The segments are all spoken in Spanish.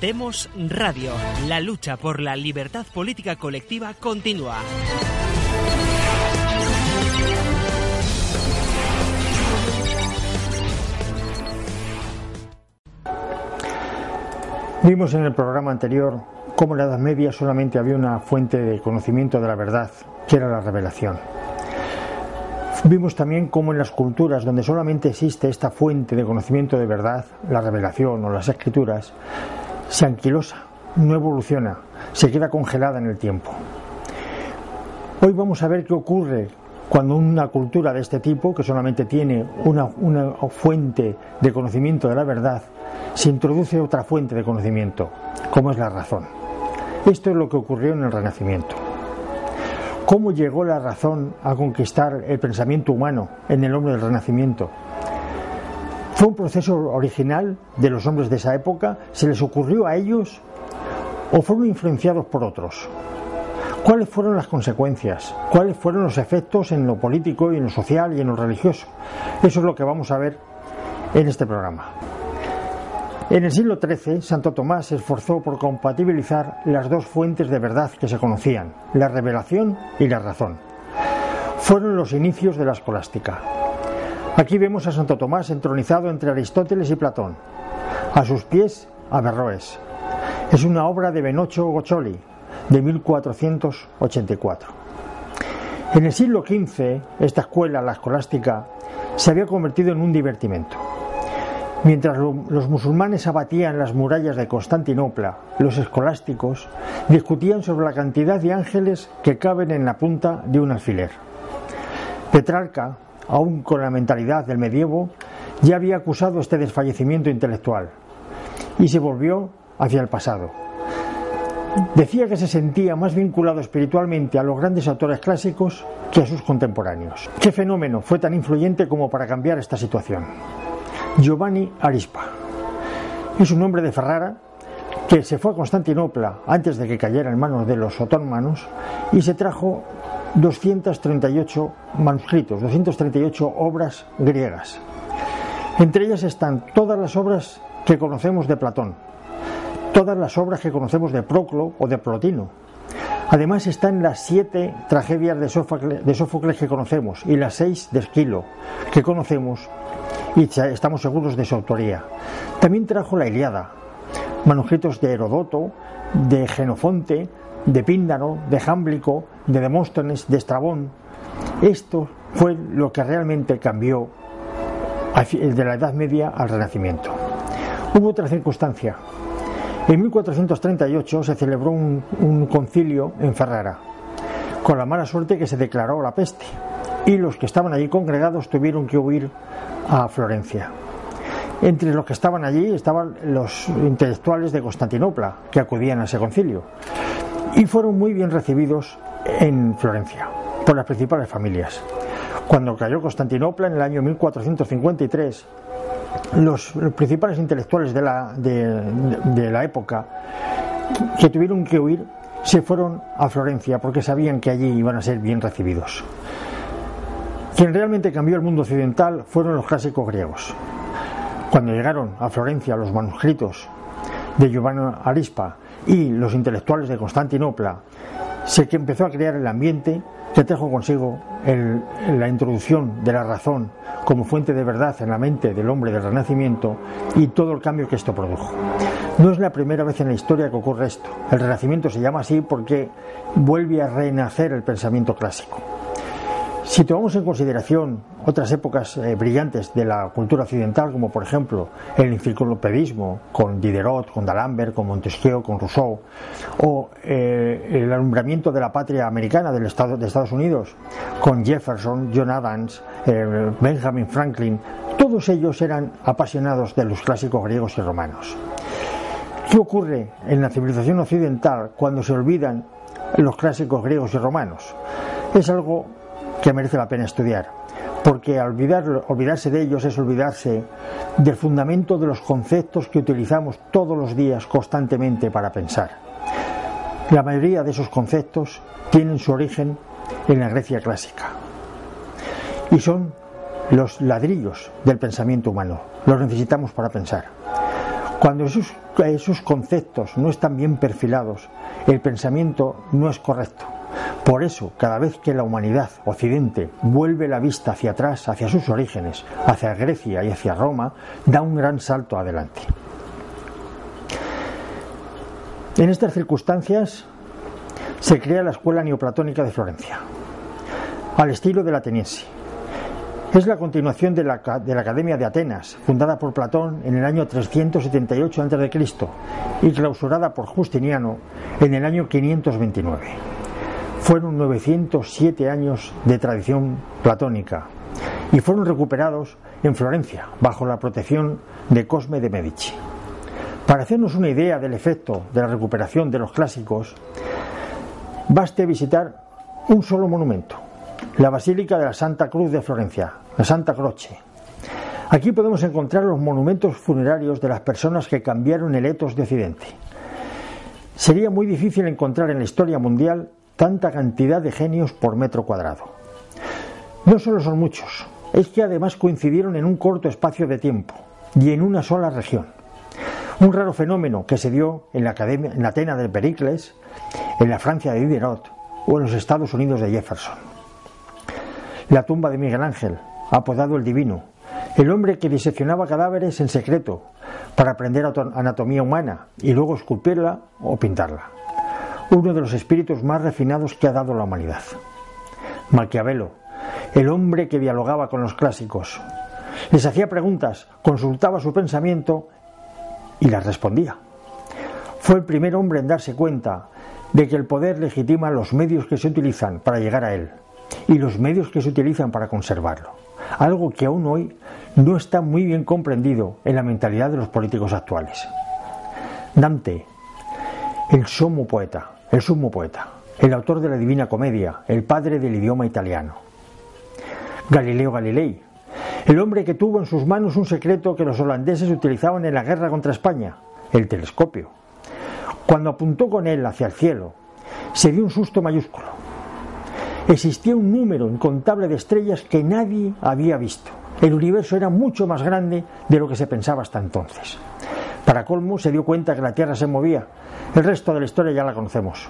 Demos Radio. La lucha por la libertad política colectiva continúa. Vimos en el programa anterior cómo en la Edad Media solamente había una fuente de conocimiento de la verdad, que era la revelación. Vimos también cómo en las culturas donde solamente existe esta fuente de conocimiento de verdad, la revelación o las escrituras, se anquilosa, no evoluciona, se queda congelada en el tiempo. Hoy vamos a ver qué ocurre cuando una cultura de este tipo, que solamente tiene una, una fuente de conocimiento de la verdad, se introduce otra fuente de conocimiento, como es la razón. Esto es lo que ocurrió en el Renacimiento. ¿Cómo llegó la razón a conquistar el pensamiento humano en el hombre del Renacimiento? ¿Fue un proceso original de los hombres de esa época? ¿Se les ocurrió a ellos o fueron influenciados por otros? ¿Cuáles fueron las consecuencias? ¿Cuáles fueron los efectos en lo político y en lo social y en lo religioso? Eso es lo que vamos a ver en este programa. En el siglo XIII, Santo Tomás se esforzó por compatibilizar las dos fuentes de verdad que se conocían, la revelación y la razón. Fueron los inicios de la escolástica. Aquí vemos a Santo Tomás entronizado entre Aristóteles y Platón. A sus pies, Averroes. Es una obra de Benocho Goccioli, de 1484. En el siglo XV, esta escuela, la escolástica, se había convertido en un divertimento. Mientras los musulmanes abatían las murallas de Constantinopla, los escolásticos discutían sobre la cantidad de ángeles que caben en la punta de un alfiler. Petrarca, aún con la mentalidad del medievo, ya había acusado este desfallecimiento intelectual y se volvió hacia el pasado. Decía que se sentía más vinculado espiritualmente a los grandes autores clásicos que a sus contemporáneos. ¿Qué fenómeno fue tan influyente como para cambiar esta situación? Giovanni Arispa. Es un hombre de Ferrara que se fue a Constantinopla antes de que cayera en manos de los otomanos y se trajo 238 manuscritos, 238 obras griegas. Entre ellas están todas las obras que conocemos de Platón, todas las obras que conocemos de Proclo o de Plotino. Además están las siete tragedias de Sófocles, de Sófocles que conocemos y las seis de Esquilo que conocemos y estamos seguros de su autoría. También trajo la Iliada, manuscritos de Herodoto, de Genofonte, de Píndaro, de Jámblico, de Demóstenes, de Estrabón. Esto fue lo que realmente cambió de la Edad Media al Renacimiento. Hubo otra circunstancia. En 1438 se celebró un, un concilio en Ferrara, con la mala suerte que se declaró la peste, y los que estaban allí congregados tuvieron que huir a Florencia. Entre los que estaban allí estaban los intelectuales de Constantinopla que acudían a ese concilio y fueron muy bien recibidos en Florencia por las principales familias. Cuando cayó Constantinopla en el año 1453, los, principales intelectuales de la, de la época que tuvieron que huir se fueron a Florencia porque sabían que allí iban a ser bien recibidos. Quien realmente cambió el mundo occidental fueron los clásicos griegos. Cuando llegaron a Florencia los manuscritos de Giovanni Arispa y los intelectuales de Constantinopla, se empezó a crear el ambiente que trajo consigo la introducción de la razón como fuente de verdad en la mente del hombre del Renacimiento y todo el cambio que esto produjo. No es la primera vez en la historia que ocurre esto. El Renacimiento se llama así porque vuelve a renacer el pensamiento clásico. Si tomamos en consideración otras épocas eh, brillantes de la cultura occidental, como por ejemplo el enciclopedismo con Diderot, con D'Alembert, con Montesquieu, con Rousseau, o eh, el alumbramiento de la patria americana del Estado, de Estados Unidos, con Jefferson, John Adams, eh, Benjamin Franklin, todos ellos eran apasionados de los clásicos griegos y romanos. ¿Qué ocurre en la civilización occidental cuando se olvidan los clásicos griegos y romanos? Es algo que merece la pena estudiar, porque olvidarse de ellos es olvidarse del fundamento de los conceptos que utilizamos todos los días constantemente para pensar. La mayoría de esos conceptos tienen su origen en la Grecia clásica y son los ladrillos del pensamiento humano, los necesitamos para pensar. Cuando esos, conceptos no están bien perfilados, el pensamiento no es correcto. Por eso, cada vez que la humanidad occidente vuelve la vista hacia atrás, hacia sus orígenes, hacia Grecia y hacia Roma, da un gran salto adelante. En estas circunstancias se crea la Escuela Neoplatónica de Florencia, al estilo del ateniense. Es la continuación de la, de la, Academia de Atenas, fundada por Platón en el año 378 a.C. y clausurada por Justiniano en el año 529. Fueron 907 años de tradición platónica y fueron recuperados en Florencia bajo la protección de Cosme de Medici. Para hacernos una idea del efecto de la recuperación de los clásicos, baste visitar un solo monumento, la Basílica de la Santa Cruz de Florencia, la Santa Croce. Aquí podemos encontrar los monumentos funerarios de las personas que cambiaron el etos de Occidente. Sería muy difícil encontrar en la historia mundial tanta cantidad de genios por metro cuadrado. No solo son muchos, es que además coincidieron en un corto espacio de tiempo y en una sola región. Un raro fenómeno que se dio en la, Academia, en Atena de Pericles, en la Francia de Diderot o en los Estados Unidos de Jefferson. La tumba de Miguel Ángel, apodado el Divino, el hombre que diseccionaba cadáveres en secreto para aprender anatomía humana y luego esculpirla o pintarla. Uno de los espíritus más refinados que ha dado la humanidad. Maquiavelo, el hombre que dialogaba con los clásicos. Les hacía preguntas, consultaba su pensamiento y las respondía. Fue el primer hombre en darse cuenta de que el poder legitima los medios que se utilizan para llegar a él y los medios que se utilizan para conservarlo. Algo que aún hoy no está muy bien comprendido en la mentalidad de los políticos actuales. Dante, el sumo poeta, el sumo poeta, el autor de la Divina Comedia, el padre del idioma italiano. Galileo Galilei, el hombre que tuvo en sus manos un secreto que los holandeses utilizaban en la guerra contra España, el telescopio. Cuando apuntó con él hacia el cielo, se dio un susto mayúsculo. Existía un número incontable de estrellas que nadie había visto. El universo era mucho más grande de lo que se pensaba hasta entonces. Para colmo, se dio cuenta que la Tierra se movía. El resto de la historia ya la conocemos.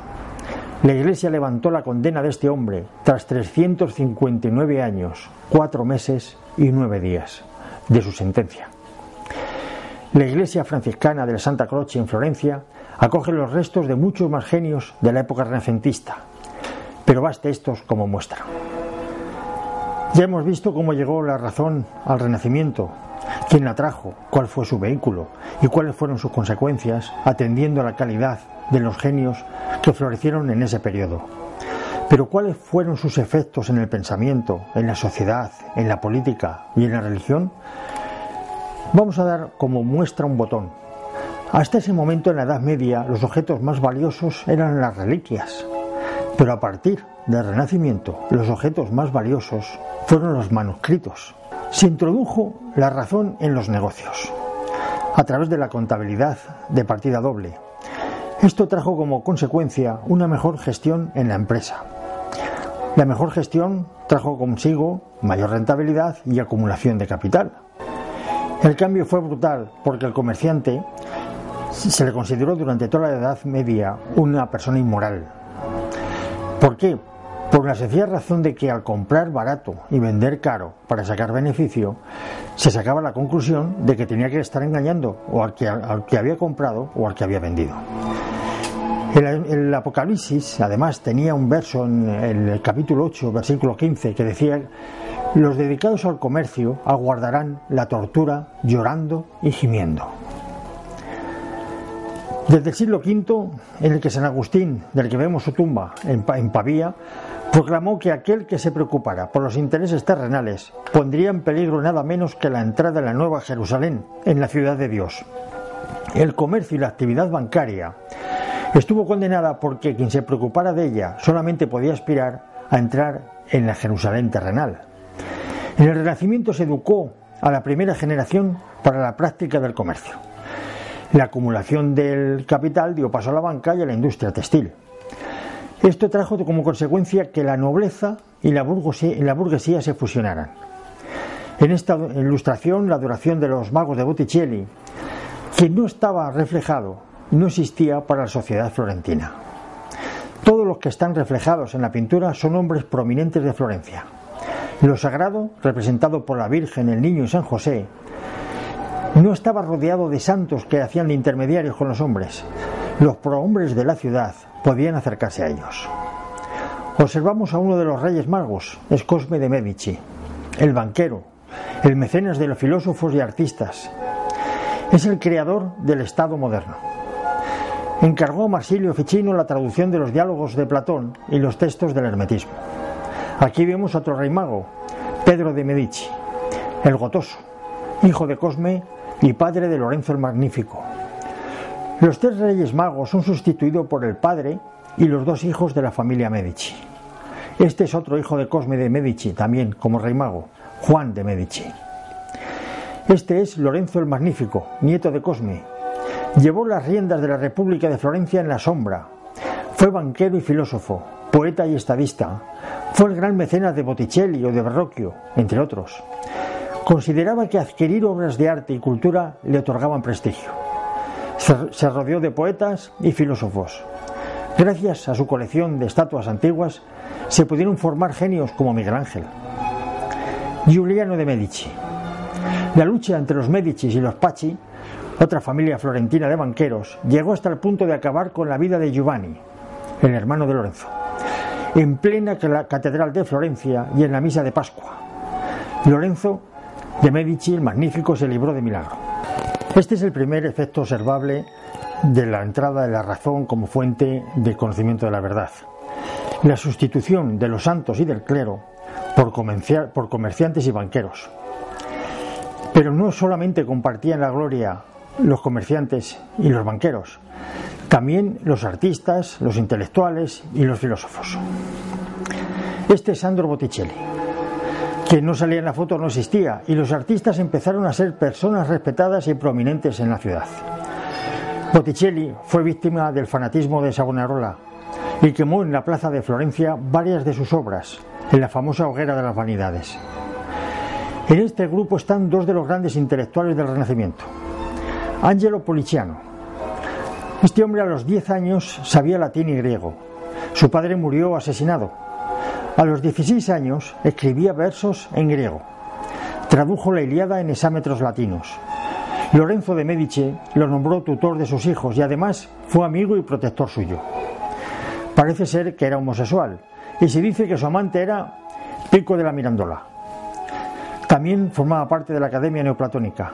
La Iglesia levantó la condena de este hombre tras 359 años, cuatro meses y nueve días de su sentencia. La iglesia franciscana de la Santa Croce en Florencia acoge los restos de muchos más genios de la época renacentista, pero baste estos como muestra. Ya hemos visto cómo llegó la razón al Renacimiento, quién la trajo, cuál fue su vehículo y cuáles fueron sus consecuencias, atendiendo a la calidad de los genios que florecieron en ese periodo. Pero ¿cuáles fueron sus efectos en el pensamiento, en la sociedad, en la política y en la religión? Vamos a dar como muestra un botón. Hasta ese momento en la Edad Media los objetos más valiosos eran las reliquias, pero a partir del Renacimiento los objetos más valiosos fueron los manuscritos. Se introdujo la razón en los negocios a través de la contabilidad de partida doble. Esto trajo como consecuencia una mejor gestión en la empresa. La mejor gestión trajo consigo mayor rentabilidad y acumulación de capital. El cambio fue brutal porque el comerciante se le consideró durante toda la Edad Media una persona inmoral. ¿Por qué? Por la sencilla razón de que al comprar barato y vender caro para sacar beneficio, se sacaba la conclusión de que tenía que estar engañando o al que, al que había comprado o al que había vendido. El, Apocalipsis, además, tenía un verso en el capítulo 8, versículo 15, que decía, los dedicados al comercio aguardarán la tortura llorando y gimiendo. Desde el siglo V, en el que San Agustín, del que vemos su tumba en, Pavía, proclamó que aquel que se preocupara por los intereses terrenales pondría en peligro nada menos que la entrada en la Nueva Jerusalén, en la ciudad de Dios. El comercio y la actividad bancaria Estuvo condenada porque quien se preocupara de ella solamente podía aspirar a entrar en la Jerusalén terrenal. En el Renacimiento se educó a la primera generación para la práctica del comercio. La acumulación del capital dio paso a la banca y a la industria textil. Esto trajo como consecuencia que la nobleza y la burguesía, se fusionaran. En esta ilustración, la adoración de los magos de Botticelli que no estaba reflejado, no existía para la sociedad florentina. Todos los que están reflejados en la pintura son hombres prominentes de Florencia. Lo sagrado, representado por la Virgen, el Niño y San José, no estaba rodeado de santos que hacían intermediarios con los hombres. Los prohombres de la ciudad podían acercarse a ellos. Observamos a uno de los reyes magos, es Cosme de Medici, el banquero, el mecenas de los filósofos y artistas. Es el creador del Estado moderno. Encargó a Marsilio Ficino la traducción de los diálogos de Platón y los textos del hermetismo. Aquí vemos a otro rey mago, Pedro de Medici, el gotoso, hijo de Cosme y padre de Lorenzo el Magnífico. Los tres reyes magos son sustituidos por el padre y los dos hijos de la familia Medici. Este es otro hijo de Cosme de Medici, también como rey mago, Juan de Medici. Este es Lorenzo el Magnífico, nieto de Cosme. Llevó las riendas de la República de Florencia en la sombra. Fue banquero y filósofo, poeta y estadista. Fue el gran mecenas de Botticelli o de Verrocchio, entre otros. Consideraba que adquirir obras de arte y cultura le otorgaban prestigio. Se rodeó de poetas y filósofos. Gracias a su colección de estatuas antiguas, se pudieron formar genios como Miguel Ángel. Giuliano de Medici. La lucha entre los Medici y los Paci, otra familia florentina de banqueros, llegó hasta el punto de acabar con la vida de Giovanni, el hermano de Lorenzo, en plena catedral de Florencia y en la misa de Pascua. Lorenzo de Medici el Magnífico se libró de milagro. Este es el primer efecto observable de la entrada de la razón como fuente de conocimiento de la verdad. La sustitución de los santos y del clero por, por comerciantes y banqueros. Pero no solamente compartían la gloria los comerciantes y los banqueros, también los artistas, los intelectuales y los filósofos. Este es Sandro Botticelli que no salía en la foto no existía y los artistas empezaron a ser personas respetadas y prominentes en la ciudad. Botticelli fue víctima del fanatismo de Savonarola y quemó en la plaza de Florencia varias de sus obras en la famosa hoguera de las vanidades. En este grupo están dos de los grandes intelectuales del Renacimiento. Angelo Policiano. Este hombre a los 10 años sabía latín y griego. Su padre murió asesinado a los 16 años escribía versos en griego. Tradujo la Iliada en exámetros latinos. Lorenzo de Medici lo nombró tutor de sus hijos y además fue amigo y protector suyo. Parece ser que era homosexual y se dice que su amante era Pico de la Mirandola. También formaba parte de la Academia Neoplatónica.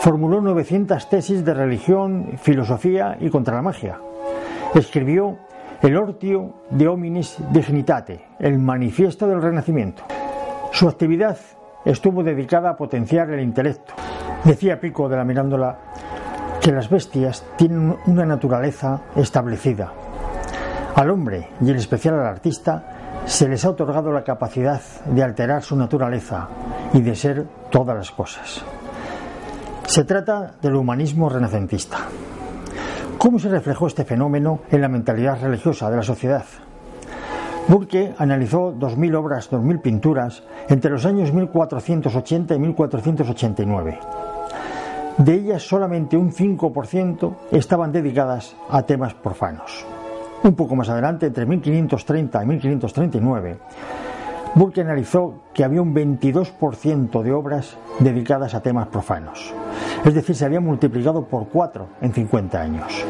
Formuló 900 tesis de religión, filosofía y contra la magia. Escribió el Ortio de Hominis Dignitate, el manifiesto del Renacimiento. Su actividad estuvo dedicada a potenciar el intelecto. Decía Pico de la Mirándola que las bestias tienen una naturaleza establecida. Al hombre, y en especial al artista, se les ha otorgado la capacidad de alterar su naturaleza y de ser todas las cosas. Se trata del humanismo renacentista. ¿Cómo se reflejó este fenómeno en la mentalidad religiosa de la sociedad? Burke analizó 2.000 obras, 2.000 pinturas entre los años 1480 y 1489. De ellas solamente un 5% estaban dedicadas a temas profanos. Un poco más adelante, entre 1530 y 1539, Burke analizó que había un 22% de obras dedicadas a temas profanos. Es decir, se había multiplicado por 4 en 50 años.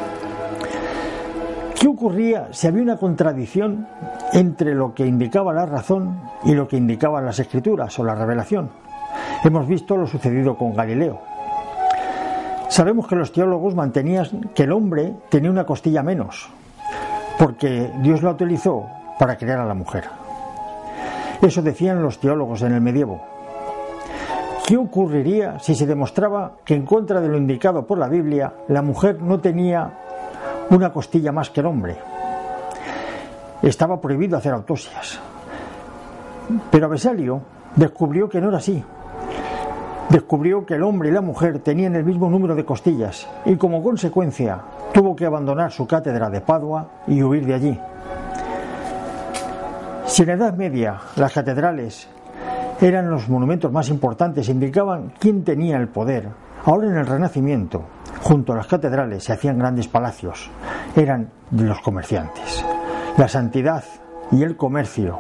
¿Qué ocurría si había una contradicción entre lo que indicaba la razón y lo que indicaban las escrituras o la revelación? Hemos visto lo sucedido con Galileo. Sabemos que los teólogos mantenían que el hombre tenía una costilla menos, porque Dios la utilizó para crear a la mujer. Eso decían los teólogos en el medievo. ¿Qué ocurriría si se demostraba que en contra de lo indicado por la Biblia, la mujer no tenía una costilla más que el hombre? Estaba prohibido hacer autopsias. Pero Besalio descubrió que no era así. Descubrió que el hombre y la mujer tenían el mismo número de costillas y como consecuencia tuvo que abandonar su cátedra de Padua y huir de allí. Si en la Edad Media las catedrales eran los monumentos más importantes, indicaban quién tenía el poder, ahora en el Renacimiento, junto a las catedrales se hacían grandes palacios, eran de los comerciantes. La santidad y el comercio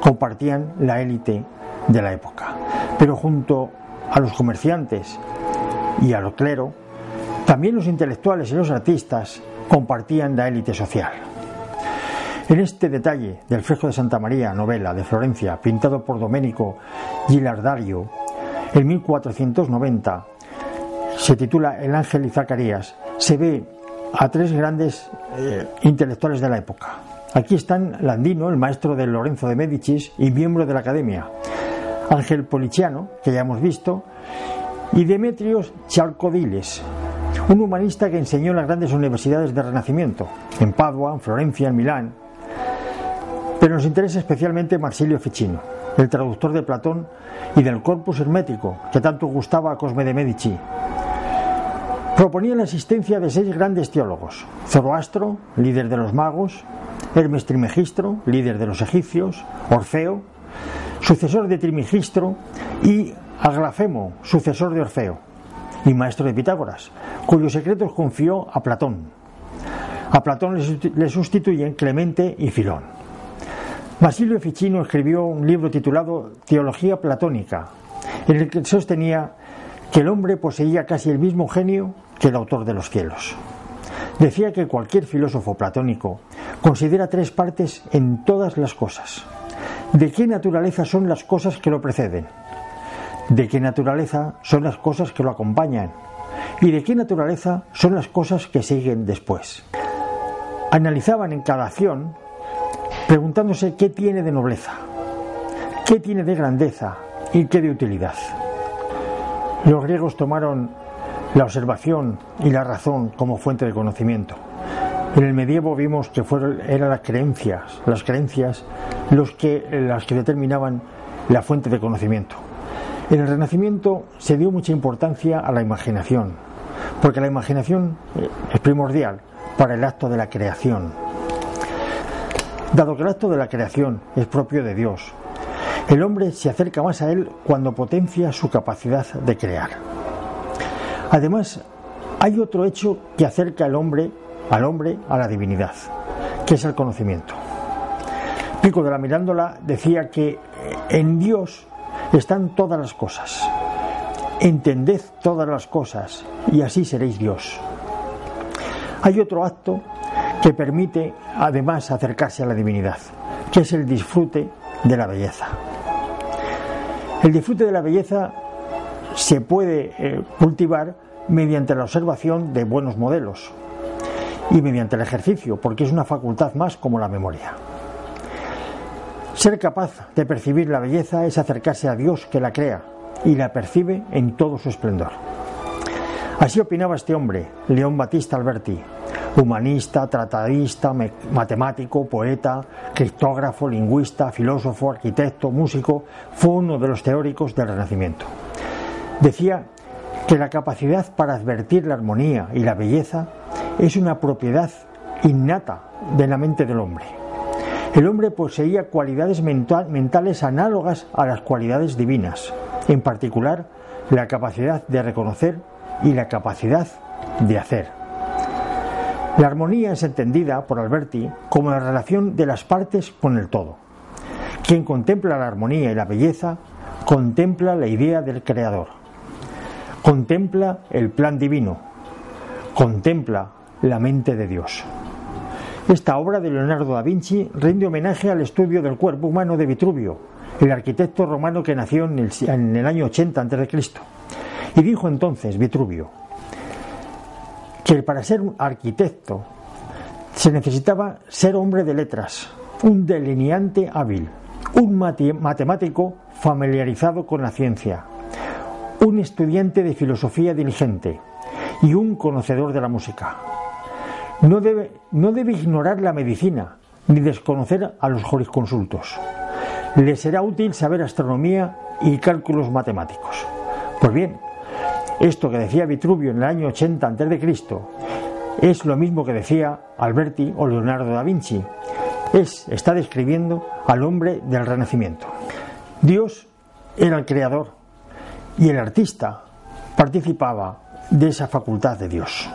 compartían la élite de la época. Pero junto a los comerciantes y al clero, también los intelectuales y los artistas compartían la élite social. En este detalle del fresco de Santa María, novela de Florencia, pintado por Domenico Gilardario en 1490, se titula El ángel y Zacarías, se ve a tres grandes eh, intelectuales de la época. Aquí están Landino, el maestro de Lorenzo de Médicis y miembro de la Academia, Ángel Policiano, que ya hemos visto, y Demetrios Chalcodiles, un humanista que enseñó en las grandes universidades de Renacimiento, en Padua, en Florencia, en Milán. Nos interesa especialmente Marsilio Ficino, el traductor de Platón y del corpus hermético que tanto gustaba a Cosme de Medici. Proponía la existencia de seis grandes teólogos: Zoroastro, líder de los magos, Hermes Trimegistro, líder de los egipcios, Orfeo, sucesor de Trimegistro, y Aglafemo, sucesor de Orfeo y maestro de Pitágoras, cuyos secretos confió a Platón. A Platón le sustituyen Clemente y Filón. Basilio Ficino escribió un libro titulado Teología Platónica, en el que sostenía que el hombre poseía casi el mismo genio que el autor de los cielos. Decía que cualquier filósofo platónico considera tres partes en todas las cosas. ¿De qué naturaleza son las cosas que lo preceden? ¿De qué naturaleza son las cosas que lo acompañan? ¿Y de qué naturaleza son las cosas que siguen después? Analizaban en cada acción preguntándose qué tiene de nobleza, qué tiene de grandeza y qué de utilidad. Los griegos tomaron la observación y la razón como fuente de conocimiento. En el medievo vimos que fueron, eran las creencias, las creencias los que, las que determinaban la fuente de conocimiento. En el Renacimiento se dio mucha importancia a la imaginación, porque la imaginación es primordial para el acto de la creación. Dado que el acto de la creación es propio de Dios, el hombre se acerca más a él cuando potencia su capacidad de crear. Además, hay otro hecho que acerca al hombre, al hombre a la divinidad, que es el conocimiento. Pico de la Mirándola decía que eh, en Dios están todas las cosas. Entended todas las cosas y así seréis Dios. Hay otro acto que permite además acercarse a la divinidad, que es el disfrute de la belleza. El disfrute de la belleza se puede eh, cultivar mediante la observación de buenos modelos y mediante el ejercicio, porque es una facultad más como la memoria. Ser capaz de percibir la belleza es acercarse a Dios que la crea y la percibe en todo su esplendor. Así opinaba este hombre, León Batista Alberti, humanista, tratadista, matemático, poeta, criptógrafo, lingüista, filósofo, arquitecto, músico, fue uno de los teóricos del Renacimiento. Decía que la capacidad para advertir la armonía y la belleza es una propiedad innata de la mente del hombre el hombre poseía cualidades mentales análogas a las cualidades divinas, en particular la capacidad de reconocer y la capacidad de hacer. La armonía es entendida por Alberti como la relación de las partes con el todo. Quien contempla la armonía y la belleza contempla la idea del Creador, contempla el plan divino, contempla la mente de Dios. Esta obra de Leonardo da Vinci rinde homenaje al estudio del cuerpo humano de Vitruvio, el arquitecto romano que nació en el, año 80 a.C. Y dijo entonces Vitruvio que para ser un arquitecto se necesitaba ser hombre de letras, un delineante hábil, un matemático familiarizado con la ciencia, un estudiante de filosofía diligente y un conocedor de la música. No debe, no debe ignorar la medicina ni desconocer a los jurisconsultos. Le será útil saber astronomía y cálculos matemáticos. Pues bien, esto que decía Vitruvio en el año 80 a.C. es lo mismo que decía Alberti o Leonardo da Vinci. Es, está describiendo al hombre del Renacimiento. Dios era el creador y el artista participaba de esa facultad de Dios.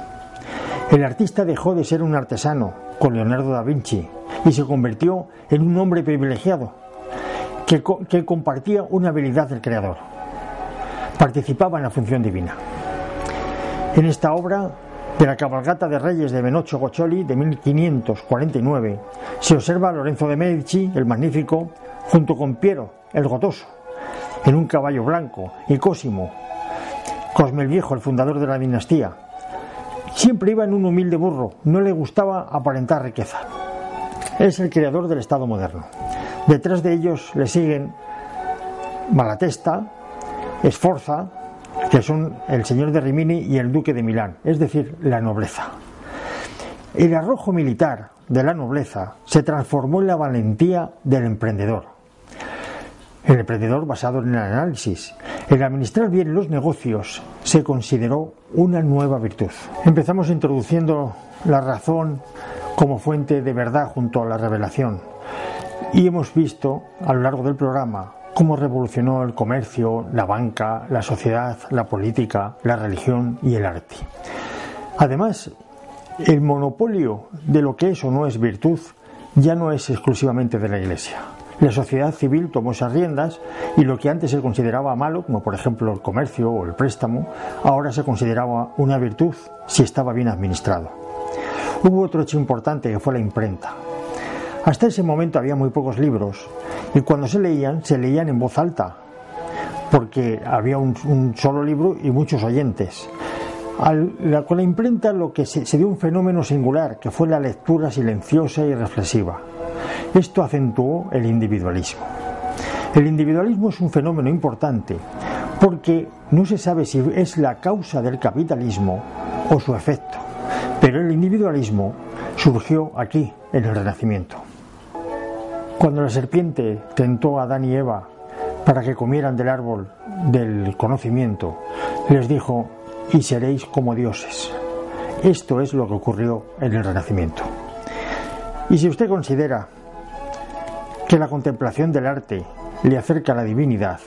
El artista dejó de ser un artesano con Leonardo da Vinci y se convirtió en un hombre privilegiado que, que compartía una habilidad del creador. Participaba en la función divina. En esta obra de la cabalgata de reyes de Benocho Goccioli de 1549 se observa a Lorenzo de Medici, el magnífico, junto con Piero, el gotoso, en un caballo blanco, y Cosimo, Cosme el Viejo, el fundador de la dinastía. Siempre iba en un humilde burro, no le gustaba aparentar riqueza. Es el creador del Estado moderno. Detrás de ellos le siguen Malatesta, Esforza, que son el señor de Rimini y el duque de Milán, es decir, la nobleza. El arrojo militar de la nobleza se transformó en la valentía del emprendedor. El emprendedor basado en el análisis. El administrar bien los negocios se consideró una nueva virtud. Empezamos introduciendo la razón como fuente de verdad junto a la revelación. Y hemos visto a lo largo del programa cómo revolucionó el comercio, la banca, la sociedad, la política, la religión y el arte. Además, el monopolio de lo que es o no es virtud ya no es exclusivamente de la Iglesia. La sociedad civil tomó esas riendas y lo que antes se consideraba malo, como por ejemplo el comercio o el préstamo, ahora se consideraba una virtud si estaba bien administrado. Hubo otro hecho importante que fue la imprenta. Hasta ese momento había muy pocos libros y cuando se leían, se leían en voz alta, porque había un, solo libro y muchos oyentes. con la imprenta lo que se dio un fenómeno singular, que fue la lectura silenciosa y reflexiva. Esto acentuó el individualismo. El individualismo es un fenómeno importante porque no se sabe si es la causa del capitalismo o su efecto, pero el individualismo surgió aquí, en el Renacimiento. Cuando la serpiente tentó a Adán y Eva para que comieran del árbol del conocimiento, les dijo, y seréis como dioses. Esto es lo que ocurrió en el Renacimiento. Y si usted considera que la contemplación del arte le acerca a la divinidad,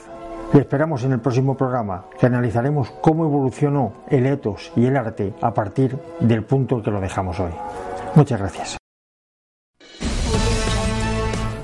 le esperamos en el próximo programa que analizaremos cómo evolucionó el etos y el arte a partir del punto que lo dejamos hoy. Muchas gracias.